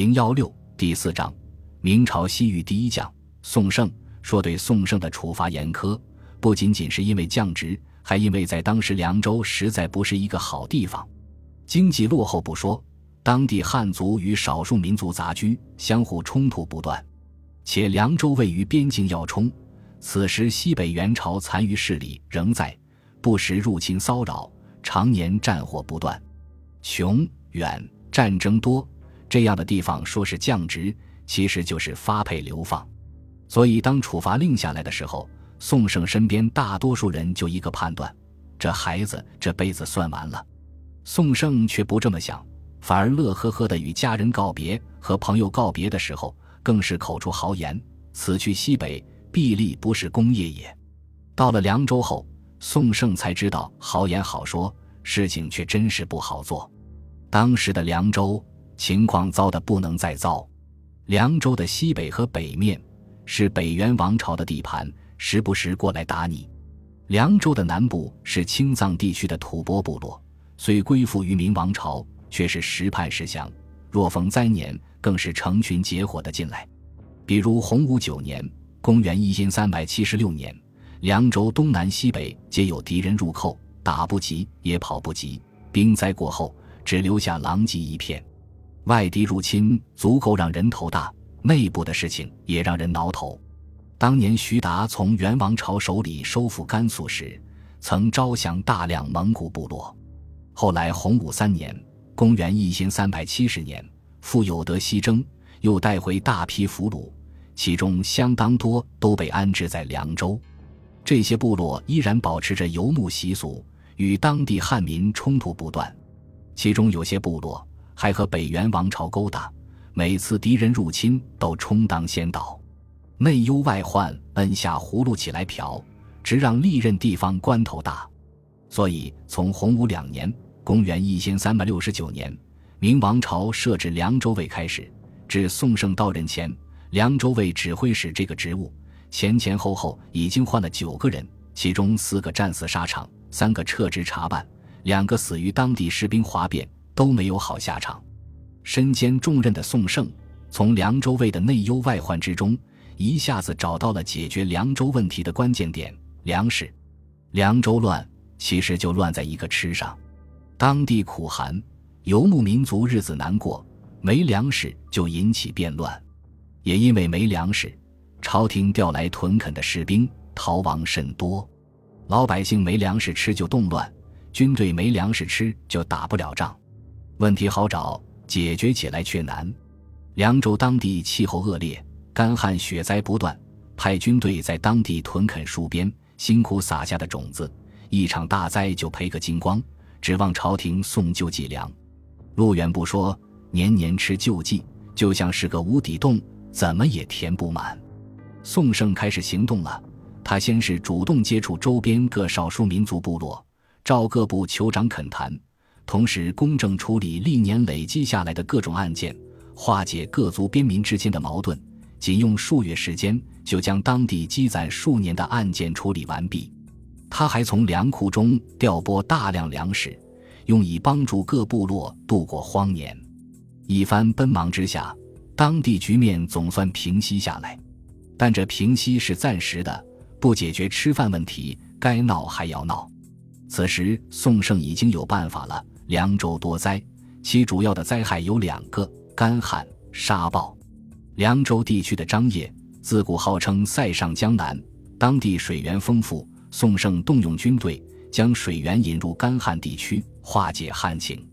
零幺六第四章，明朝西域第一将宋盛说：“对宋盛的处罚严苛，不仅仅是因为降职，还因为在当时凉州实在不是一个好地方，经济落后不说，当地汉族与少数民族杂居，相互冲突不断，且凉州位于边境要冲，此时西北元朝残余势力仍在，不时入侵骚扰，常年战火不断，穷远战争多。”这样的地方说是降职，其实就是发配流放。所以当处罚令下来的时候，宋胜身边大多数人就一个判断：这孩子这辈子算完了。宋胜却不这么想，反而乐呵呵的与家人告别，和朋友告别的时候，更是口出豪言：“此去西北，必立不是功业也。”到了凉州后，宋胜才知道豪言好说，事情却真是不好做。当时的凉州。情况糟得不能再糟，凉州的西北和北面是北元王朝的地盘，时不时过来打你；凉州的南部是青藏地区的吐蕃部落，虽归附于明王朝，却是时叛时降。若逢灾年，更是成群结伙的进来。比如洪武九年（公元一千三百七十六年），凉州东南西北皆有敌人入寇，打不及也跑不及，兵灾过后，只留下狼藉一片。外敌入侵足够让人头大，内部的事情也让人挠头。当年徐达从元王朝手里收复甘肃时，曾招降大量蒙古部落。后来洪武三年（公元一千三百七十年），傅有德西征，又带回大批俘虏，其中相当多都被安置在凉州。这些部落依然保持着游牧习俗，与当地汉民冲突不断。其中有些部落。还和北元王朝勾搭，每次敌人入侵都充当先导，内忧外患，摁下葫芦起来瓢，直让历任地方官头大。所以从洪武两年（公元一千三百六十九年），明王朝设置凉州卫开始，至宋圣到任前，凉州卫指挥使这个职务前前后后已经换了九个人，其中四个战死沙场，三个撤职查办，两个死于当地士兵哗变。都没有好下场。身兼重任的宋盛，从凉州卫的内忧外患之中，一下子找到了解决凉州问题的关键点——粮食。凉州乱，其实就乱在一个吃上。当地苦寒，游牧民族日子难过，没粮食就引起变乱。也因为没粮食，朝廷调来屯垦的士兵逃亡甚多，老百姓没粮食吃就动乱，军队没粮食吃就打不了仗。问题好找，解决起来却难。凉州当地气候恶劣，干旱雪灾不断，派军队在当地屯垦戍边，辛苦撒下的种子，一场大灾就赔个精光，指望朝廷送救济粮。路远不说，年年吃救济，就像是个无底洞，怎么也填不满。宋盛开始行动了，他先是主动接触周边各少数民族部落，召各部酋长恳谈。同时，公正处理历年累积下来的各种案件，化解各族边民之间的矛盾，仅用数月时间就将当地积攒数年的案件处理完毕。他还从粮库中调拨大量粮食，用以帮助各部落度过荒年。一番奔忙之下，当地局面总算平息下来。但这平息是暂时的，不解决吃饭问题，该闹还要闹。此时，宋盛已经有办法了。凉州多灾，其主要的灾害有两个：干旱、沙暴。凉州地区的张掖自古号称塞上江南，当地水源丰富。宋盛动用军队，将水源引入干旱地区，化解旱情。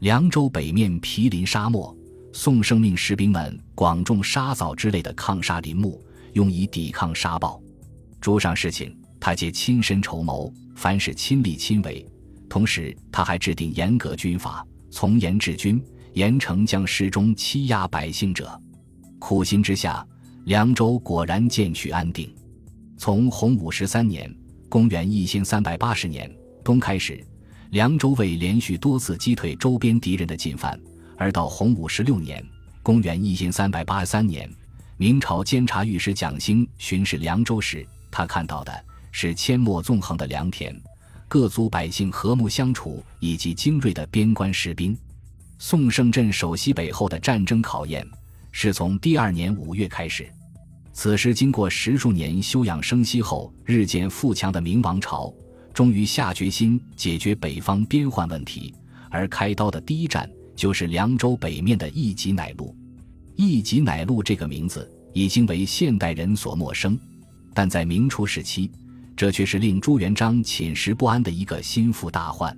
凉州北面毗邻沙漠，宋盛命士兵们广种沙枣之类的抗沙林木，用以抵抗沙暴。诸上事情，他皆亲身筹谋，凡事亲力亲为。同时，他还制定严格军法，从严治军，严惩将士中欺压百姓者。苦心之下，凉州果然渐趋安定。从洪武十三年（公元一千三百八十年）冬开始，凉州卫连续多次击退周边敌人的进犯。而到洪武十六年（公元一千三百八十三年），明朝监察御史蒋兴巡视凉州时，他看到的是阡陌纵横的良田。各族百姓和睦相处，以及精锐的边关士兵，宋胜镇守西北后的战争考验，是从第二年五月开始。此时，经过十数年休养生息后，日渐富强的明王朝，终于下决心解决北方边患问题。而开刀的第一站，就是凉州北面的义吉乃路。义吉乃路这个名字，已经为现代人所陌生，但在明初时期，这却是令朱元璋寝食不安的一个心腹大患。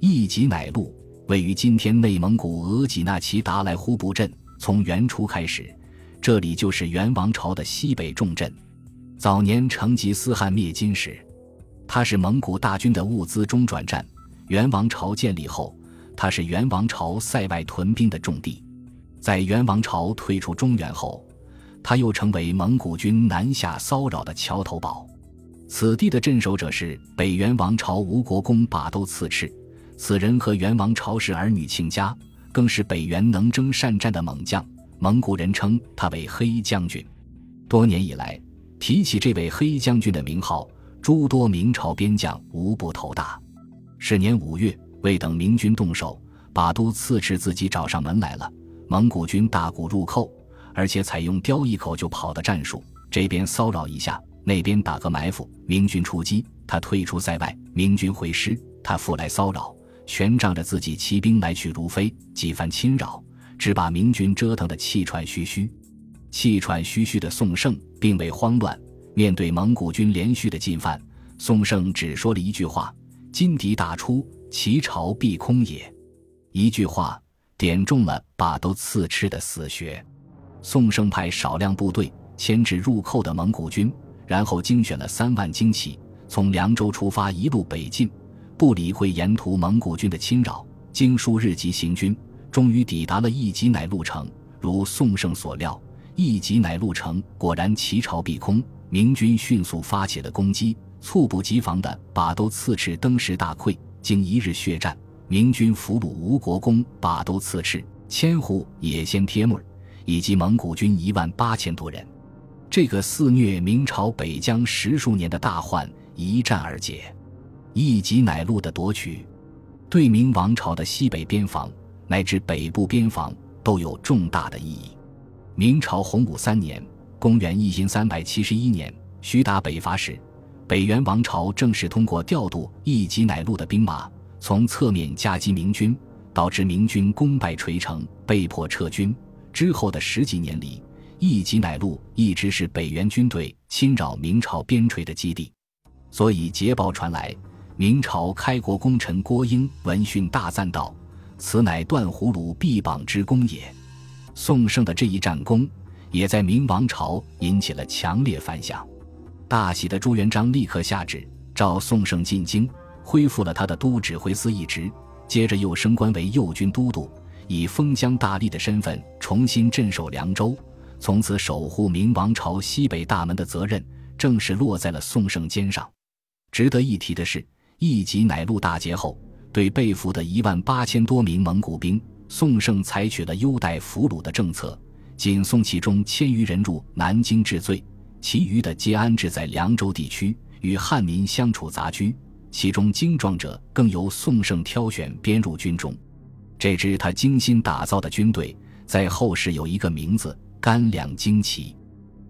义集乃路。位于今天内蒙古额济纳旗达赖呼布镇。从元初开始，这里就是元王朝的西北重镇。早年成吉思汗灭金时，它是蒙古大军的物资中转站。元王朝建立后，它是元王朝塞外屯兵的重地。在元王朝退出中原后，它又成为蒙古军南下骚扰的桥头堡。此地的镇守者是北元王朝吴国公把都刺赤。此人和元王朝氏儿女亲家，更是北元能征善战的猛将。蒙古人称他为黑将军。多年以来，提起这位黑将军的名号，诸多明朝边将无不头大。是年五月，未等明军动手，把都刺赤自己找上门来了。蒙古军大鼓入寇，而且采用叼一口就跑的战术，这边骚扰一下，那边打个埋伏。明军出击，他退出塞外；明军回师，他复来骚扰。全仗着自己骑兵来去如飞，几番侵扰，只把明军折腾得气喘吁吁。气喘吁吁的宋胜并未慌乱，面对蒙古军连续的进犯，宋胜只说了一句话：“金敌大出，其巢必空也。”一句话点中了把都刺赤的死穴。宋胜派少量部队牵制入寇的蒙古军，然后精选了三万精骑，从凉州出发，一路北进。不理会沿途蒙古军的侵扰，经数日急行军，终于抵达了义集乃路城。如宋胜所料，义集乃路城果然齐巢必空，明军迅速发起了攻击，猝不及防的把都刺赤登时大溃。经一日血战，明军俘虏吴国公把都刺赤、千户野先帖木儿以及蒙古军一万八千多人。这个肆虐明朝北疆十数年的大患一战而解。义集乃路的夺取，对明王朝的西北边防乃至北部边防都有重大的意义。明朝洪武三年（公元一千三百七十一年），徐达北伐时，北元王朝正是通过调度义集乃路的兵马，从侧面夹击明军，导致明军功败垂成，被迫撤军。之后的十几年里，义集乃路一直是北元军队侵扰明朝边陲的基地，所以捷报传来。明朝开国功臣郭英闻讯大赞道：“此乃断葫芦臂膀之功也。”宋胜的这一战功，也在明王朝引起了强烈反响。大喜的朱元璋立刻下旨召宋胜进京，恢复了他的都指挥司一职，接着又升官为右军都督，以封疆大吏的身份重新镇守凉州。从此，守护明王朝西北大门的责任正式落在了宋胜肩上。值得一提的是。义集乃路大捷后，对被俘的一万八千多名蒙古兵，宋胜采取了优待俘虏的政策，仅送其中千余人入南京治罪，其余的皆安置在凉州地区，与汉民相处杂居。其中精壮者更由宋胜挑选编入军中。这支他精心打造的军队，在后世有一个名字——甘凉精骑。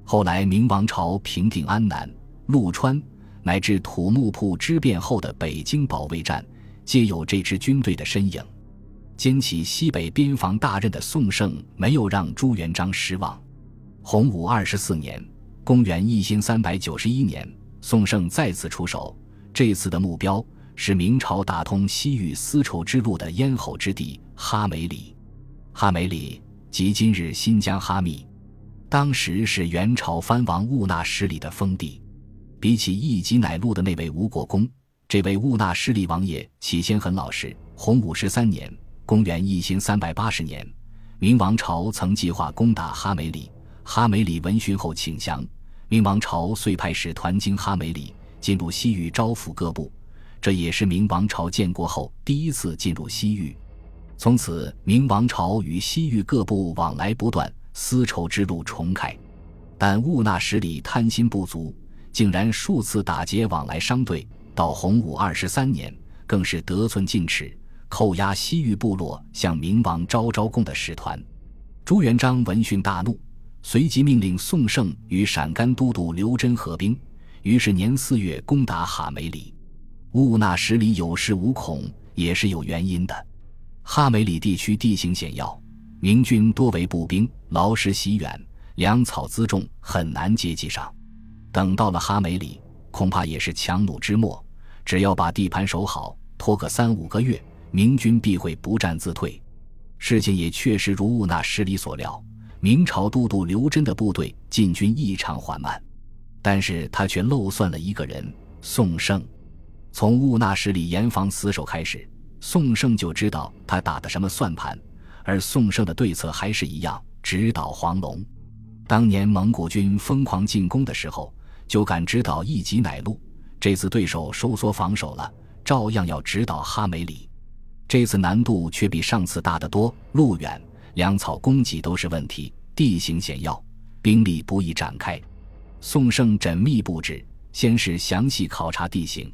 后来明王朝平定安南、陆川。乃至土木堡之变后的北京保卫战，皆有这支军队的身影。肩起西北边防大任的宋盛，没有让朱元璋失望。洪武二十四年（公元一千三百九十一年），宋盛再次出手，这次的目标是明朝打通西域丝绸之路的咽喉之地哈梅里。哈梅里即今日新疆哈密，当时是元朝藩王兀纳失里的封地。比起一集乃路的那位吴国公，这位兀纳失利王爷起先很老实。洪武十三年（公元一千三百八十年），明王朝曾计划攻打哈梅里，哈梅里闻讯后请降。明王朝遂派使团经哈梅里，进入西域招抚各部。这也是明王朝建国后第一次进入西域。从此，明王朝与西域各部往来不断，丝绸之路重开。但兀纳失里贪心不足。竟然数次打劫往来商队，到洪武二十三年，更是得寸进尺，扣押西域部落向明王昭昭贡的使团。朱元璋闻讯大怒，随即命令宋胜与陕甘都督刘真合兵，于是年四月攻打哈梅里。兀那什里有恃无恐，也是有原因的。哈梅里地区地形险要，明军多为步兵，劳师袭远，粮草辎重很难接济上。等到了哈梅里，恐怕也是强弩之末。只要把地盘守好，拖个三五个月，明军必会不战自退。事情也确实如兀那什里所料，明朝都督刘真的部队进军异常缓慢，但是他却漏算了一个人——宋胜。从兀那什里严防死守开始，宋胜就知道他打的什么算盘，而宋胜的对策还是一样，直捣黄龙。当年蒙古军疯狂进攻的时候，就敢直捣一级乃路。这次对手收缩防守了，照样要直捣哈梅里。这次难度却比上次大得多，路远，粮草供给都是问题，地形险要，兵力不易展开。宋胜缜密布置，先是详细考察地形，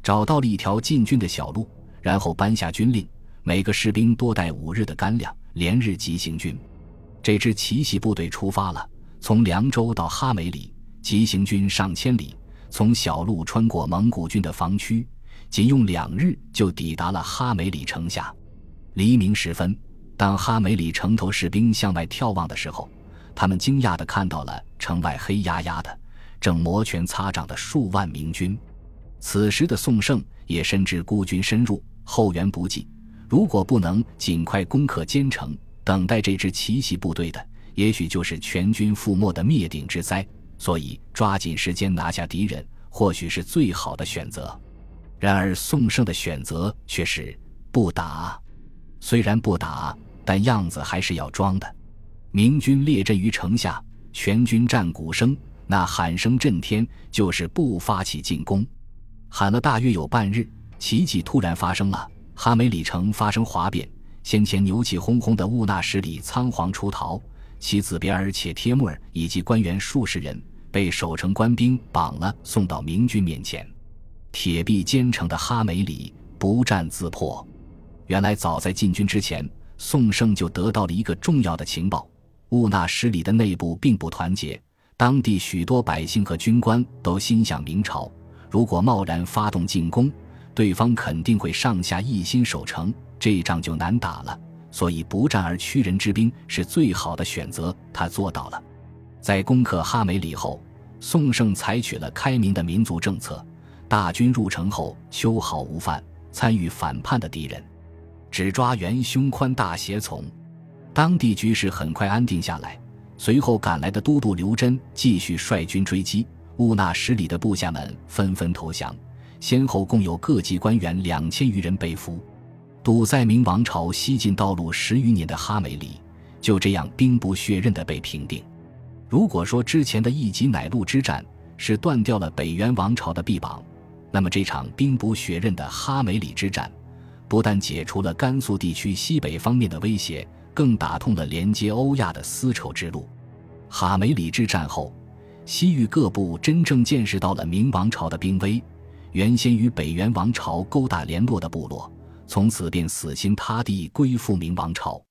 找到了一条进军的小路，然后颁下军令，每个士兵多带五日的干粮，连日急行军。这支奇袭部队出发了，从凉州到哈梅里，急行军上千里。从小路穿过蒙古军的防区，仅用两日就抵达了哈梅里城下。黎明时分，当哈梅里城头士兵向外眺望的时候，他们惊讶地看到了城外黑压压的、正摩拳擦掌的数万明军。此时的宋胜也深知孤军深入，后援不济，如果不能尽快攻克坚城，等待这支奇袭部队的，也许就是全军覆没的灭顶之灾。所以，抓紧时间拿下敌人，或许是最好的选择。然而，宋胜的选择却是不打。虽然不打，但样子还是要装的。明军列阵于城下，全军战鼓声，那喊声震天，就是不发起进攻。喊了大约有半日，奇迹突然发生了：哈梅里城发生哗变，先前牛气哄哄的兀那什里仓皇出逃。其子别尔且帖木儿以及官员数十人被守城官兵绑了，送到明军面前。铁壁坚城的哈梅里不战自破。原来早在进军之前，宋胜就得到了一个重要的情报：兀那什里的内部并不团结，当地许多百姓和军官都心向明朝。如果贸然发动进攻，对方肯定会上下一心守城，这一仗就难打了。所以不战而屈人之兵是最好的选择，他做到了。在攻克哈梅里后，宋盛采取了开明的民族政策，大军入城后秋毫无犯，参与反叛的敌人，只抓元胸宽大胁从。当地局势很快安定下来。随后赶来的都督刘真继续率军追击，兀那什里的部下们纷纷投降，先后共有各级官员两千余人被俘。堵在明王朝西进道路十余年的哈梅里，就这样兵不血刃地被平定。如果说之前的一级乃路之战是断掉了北元王朝的臂膀，那么这场兵不血刃的哈梅里之战，不但解除了甘肃地区西北方面的威胁，更打通了连接欧亚的丝绸之路。哈梅里之战后，西域各部真正见识到了明王朝的兵威，原先与北元王朝勾搭联络的部落。从此便死心塌地归附明王朝，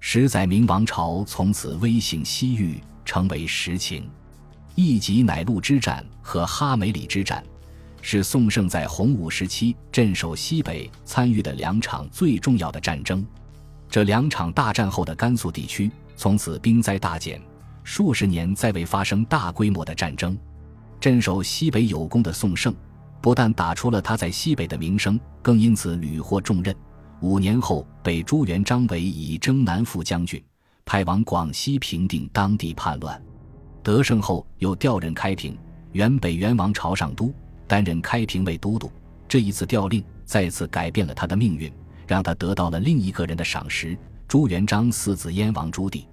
十载明王朝从此威信西域，成为实情。一级乃路之战和哈梅里之战，是宋盛在洪武时期镇守西北参与的两场最重要的战争。这两场大战后的甘肃地区，从此兵灾大减，数十年再未发生大规模的战争。镇守西北有功的宋盛。不但打出了他在西北的名声，更因此屡获重任。五年后，被朱元璋委以征南副将军，派往广西平定当地叛乱。得胜后，又调任开平（原北元王朝上都），担任开平卫都督。这一次调令再次改变了他的命运，让他得到了另一个人的赏识——朱元璋四子燕王朱棣。